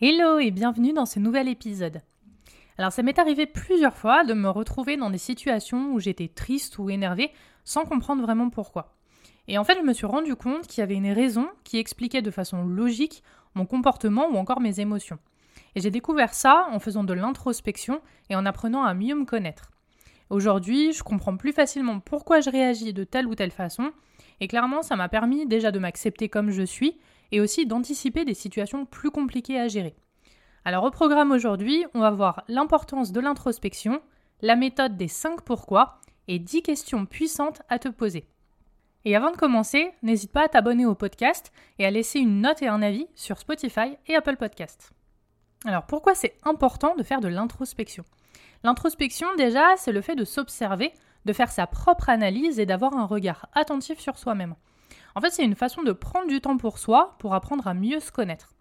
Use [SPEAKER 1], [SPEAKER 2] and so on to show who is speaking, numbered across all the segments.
[SPEAKER 1] Hello et bienvenue dans ce nouvel épisode. Alors ça m'est arrivé plusieurs fois de me retrouver dans des situations où j'étais triste ou énervée sans comprendre vraiment pourquoi. Et en fait je me suis rendu compte qu'il y avait une raison qui expliquait de façon logique mon comportement ou encore mes émotions. Et j'ai découvert ça en faisant de l'introspection et en apprenant à mieux me connaître. Aujourd'hui, je comprends plus facilement pourquoi je réagis de telle ou telle façon, et clairement, ça m'a permis déjà de m'accepter comme je suis, et aussi d'anticiper des situations plus compliquées à gérer. Alors au programme aujourd'hui, on va voir l'importance de l'introspection, la méthode des 5 pourquoi et 10 questions puissantes à te poser. Et avant de commencer, n'hésite pas à t'abonner au podcast et à laisser une note et un avis sur Spotify et Apple Podcast. Alors pourquoi c'est important de faire de l'introspection? L'introspection déjà, c'est le fait de s'observer, de faire sa propre analyse et d'avoir un regard attentif sur soi-même. En fait, c'est une façon de prendre du temps pour soi, pour apprendre à mieux se connaître.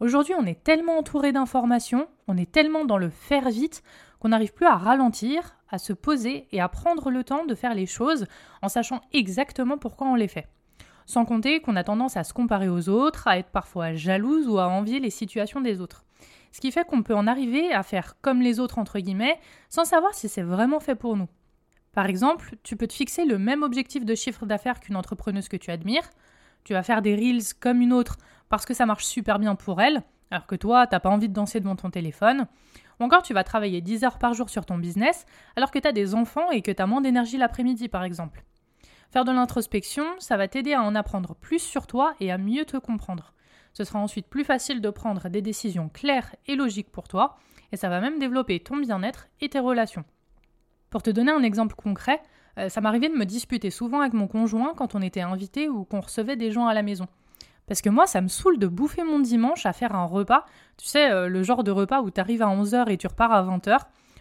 [SPEAKER 1] Aujourd'hui, on est tellement entouré d'informations, on est tellement dans le faire vite, qu'on n'arrive plus à ralentir, à se poser et à prendre le temps de faire les choses en sachant exactement pourquoi on les fait. Sans compter qu'on a tendance à se comparer aux autres, à être parfois jalouse ou à envier les situations des autres. Ce qui fait qu'on peut en arriver à faire comme les autres, entre guillemets, sans savoir si c'est vraiment fait pour nous. Par exemple, tu peux te fixer le même objectif de chiffre d'affaires qu'une entrepreneuse que tu admires. Tu vas faire des reels comme une autre parce que ça marche super bien pour elle, alors que toi, t'as pas envie de danser devant ton téléphone. Ou encore, tu vas travailler 10 heures par jour sur ton business, alors que tu as des enfants et que tu as moins d'énergie l'après-midi, par exemple. Faire de l'introspection, ça va t'aider à en apprendre plus sur toi et à mieux te comprendre. Ce sera ensuite plus facile de prendre des décisions claires et logiques pour toi, et ça va même développer ton bien-être et tes relations. Pour te donner un exemple concret, euh, ça m'arrivait de me disputer souvent avec mon conjoint quand on était invité ou qu'on recevait des gens à la maison. Parce que moi, ça me saoule de bouffer mon dimanche à faire un repas, tu sais, euh, le genre de repas où tu arrives à 11h et tu repars à 20h,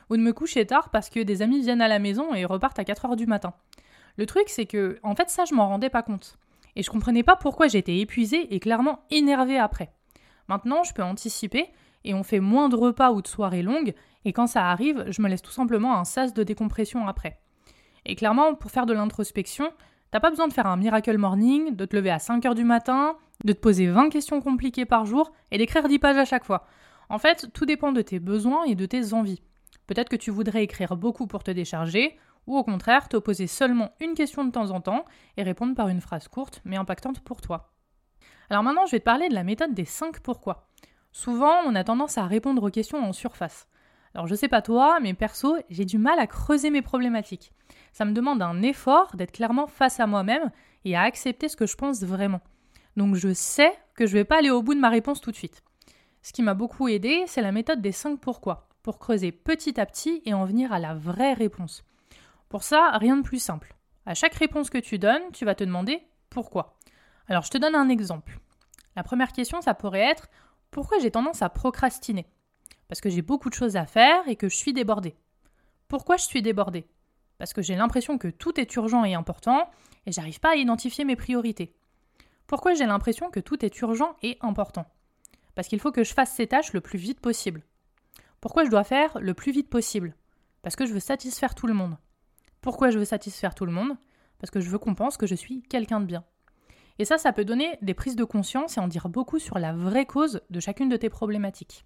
[SPEAKER 1] ou de me coucher tard parce que des amis viennent à la maison et repartent à 4h du matin. Le truc, c'est que, en fait, ça, je m'en rendais pas compte. Et je comprenais pas pourquoi j'étais épuisée et clairement énervée après. Maintenant, je peux anticiper et on fait moins de repas ou de soirées longues, et quand ça arrive, je me laisse tout simplement un sas de décompression après. Et clairement, pour faire de l'introspection, t'as pas besoin de faire un miracle morning, de te lever à 5h du matin, de te poser 20 questions compliquées par jour et d'écrire 10 pages à chaque fois. En fait, tout dépend de tes besoins et de tes envies. Peut-être que tu voudrais écrire beaucoup pour te décharger, ou au contraire, te poser seulement une question de temps en temps et répondre par une phrase courte mais impactante pour toi. Alors maintenant, je vais te parler de la méthode des 5 pourquoi. Souvent, on a tendance à répondre aux questions en surface. Alors je sais pas toi, mais perso, j'ai du mal à creuser mes problématiques. Ça me demande un effort d'être clairement face à moi-même et à accepter ce que je pense vraiment. Donc je sais que je vais pas aller au bout de ma réponse tout de suite. Ce qui m'a beaucoup aidé, c'est la méthode des 5 pourquoi, pour creuser petit à petit et en venir à la vraie réponse. Pour ça, rien de plus simple. À chaque réponse que tu donnes, tu vas te demander pourquoi. Alors je te donne un exemple. La première question, ça pourrait être pourquoi j'ai tendance à procrastiner? Parce que j'ai beaucoup de choses à faire et que je suis débordée. Pourquoi je suis débordée? Parce que j'ai l'impression que tout est urgent et important et j'arrive pas à identifier mes priorités. Pourquoi j'ai l'impression que tout est urgent et important? Parce qu'il faut que je fasse ces tâches le plus vite possible. Pourquoi je dois faire le plus vite possible? Parce que je veux satisfaire tout le monde. Pourquoi je veux satisfaire tout le monde? Parce que je veux qu'on pense que je suis quelqu'un de bien. Et ça, ça peut donner des prises de conscience et en dire beaucoup sur la vraie cause de chacune de tes problématiques.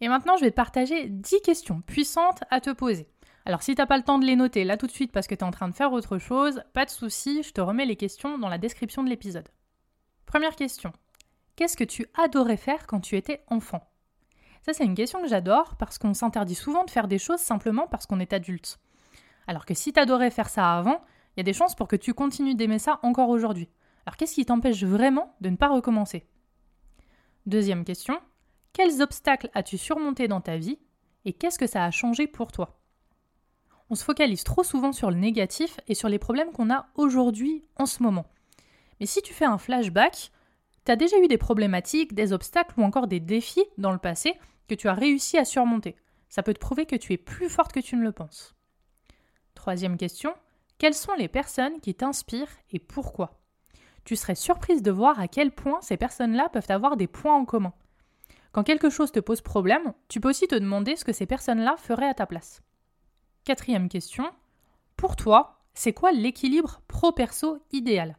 [SPEAKER 1] Et maintenant, je vais partager 10 questions puissantes à te poser. Alors si t'as pas le temps de les noter là tout de suite parce que tu es en train de faire autre chose, pas de souci, je te remets les questions dans la description de l'épisode. Première question. Qu'est-ce que tu adorais faire quand tu étais enfant? Ça c'est une question que j'adore parce qu'on s'interdit souvent de faire des choses simplement parce qu'on est adulte. Alors que si t'adorais faire ça avant, il y a des chances pour que tu continues d'aimer ça encore aujourd'hui. Alors qu'est-ce qui t'empêche vraiment de ne pas recommencer? Deuxième question, quels obstacles as-tu surmontés dans ta vie et qu'est-ce que ça a changé pour toi? On se focalise trop souvent sur le négatif et sur les problèmes qu'on a aujourd'hui en ce moment. Mais si tu fais un flashback, tu as déjà eu des problématiques, des obstacles ou encore des défis dans le passé
[SPEAKER 2] que tu as réussi à surmonter. Ça peut te prouver que tu es plus forte que tu ne le penses. Troisième question, quelles sont les personnes qui t'inspirent et pourquoi? Tu serais surprise de voir à quel point ces personnes-là peuvent avoir des points en commun. Quand quelque chose te pose problème, tu peux aussi te demander ce que ces personnes-là feraient à ta place. Quatrième question, pour toi, c'est quoi l'équilibre pro-perso idéal?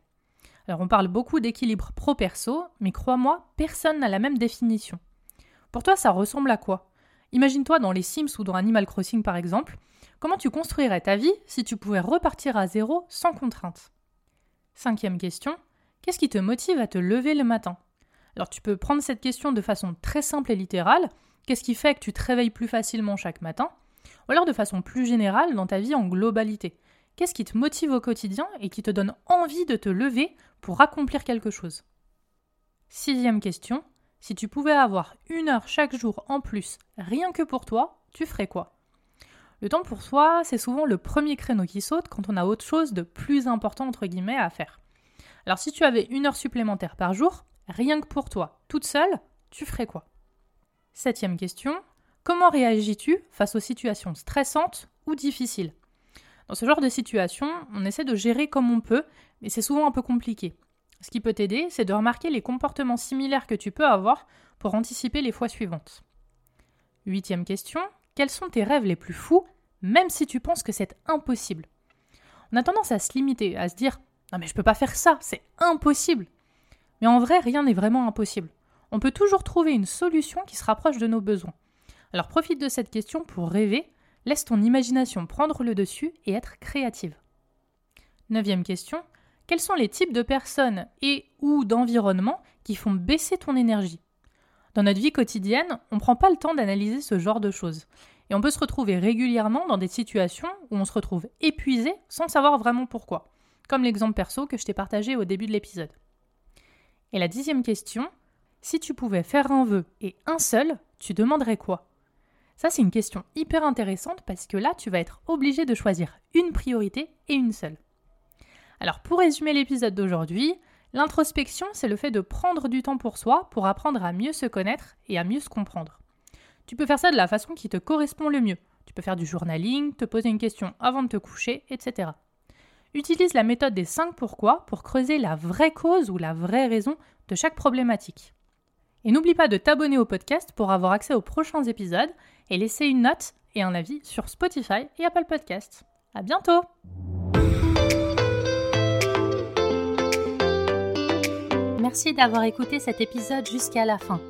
[SPEAKER 2] Alors on parle beaucoup d'équilibre pro-perso, mais crois-moi, personne n'a la même définition. Pour toi, ça ressemble à quoi? Imagine-toi dans les Sims ou dans Animal Crossing par exemple, comment tu construirais ta vie si tu pouvais repartir à zéro sans contrainte? Cinquième question, qu'est-ce qui te motive à te lever le matin? Alors tu peux prendre cette question de façon très simple et littérale, qu'est-ce qui fait que tu te réveilles plus facilement chaque matin? Ou alors de façon plus générale dans ta vie en globalité. Qu'est-ce qui te motive au quotidien et qui te donne envie de te lever pour accomplir quelque chose? Sixième question, si tu pouvais avoir une heure chaque jour en plus, rien que pour toi, tu ferais quoi? Le temps pour soi, c'est souvent le premier créneau qui saute quand on a autre chose de plus important entre guillemets à faire. Alors si tu avais une heure supplémentaire par jour, rien que pour toi, toute seule, tu ferais quoi? Septième question, comment réagis-tu face aux situations stressantes ou difficiles? Dans ce genre de situation, on essaie de gérer comme on peut, mais c'est souvent un peu compliqué. Ce qui peut t'aider, c'est de remarquer les comportements similaires que tu peux avoir pour anticiper les fois suivantes. Huitième question, quels sont tes rêves les plus fous, même si tu penses que c'est impossible? On a tendance à se limiter, à se dire Non mais je peux pas faire ça, c'est impossible Mais en vrai, rien n'est vraiment impossible. On peut toujours trouver une solution qui se rapproche de nos besoins. Alors profite de cette question pour rêver Laisse ton imagination prendre le dessus et être créative. Neuvième question. Quels sont les types de personnes et ou d'environnements qui font baisser ton énergie? Dans notre vie quotidienne, on ne prend pas le temps d'analyser ce genre de choses. Et on peut se retrouver régulièrement dans des situations où on se retrouve épuisé sans savoir vraiment pourquoi. Comme l'exemple perso que je t'ai partagé au début de l'épisode. Et la dixième question, si tu pouvais faire un vœu et un seul, tu demanderais quoi? Ça, c'est une question hyper intéressante parce que là, tu vas être obligé de choisir une priorité et une seule. Alors, pour résumer l'épisode d'aujourd'hui, l'introspection, c'est le fait de prendre du temps pour soi pour apprendre à mieux se connaître et à mieux se comprendre. Tu peux faire ça de la façon qui te correspond le mieux. Tu peux faire du journaling, te poser une question avant de te coucher, etc. Utilise la méthode des 5 pourquoi pour creuser la vraie cause ou la vraie raison de chaque problématique. Et n'oublie pas de t'abonner au podcast pour avoir accès aux prochains épisodes et laisser une note et un avis sur Spotify et Apple Podcasts. À bientôt!
[SPEAKER 1] Merci d'avoir écouté cet épisode jusqu'à la fin.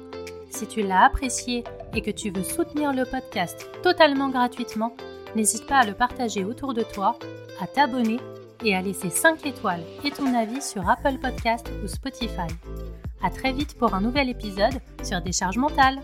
[SPEAKER 1] Si tu l'as apprécié et que tu veux soutenir le podcast totalement gratuitement, n'hésite pas à le partager autour de toi, à t'abonner et à laisser 5 étoiles et ton avis sur Apple Podcast ou Spotify. À très vite pour un nouvel épisode sur Décharge mentale.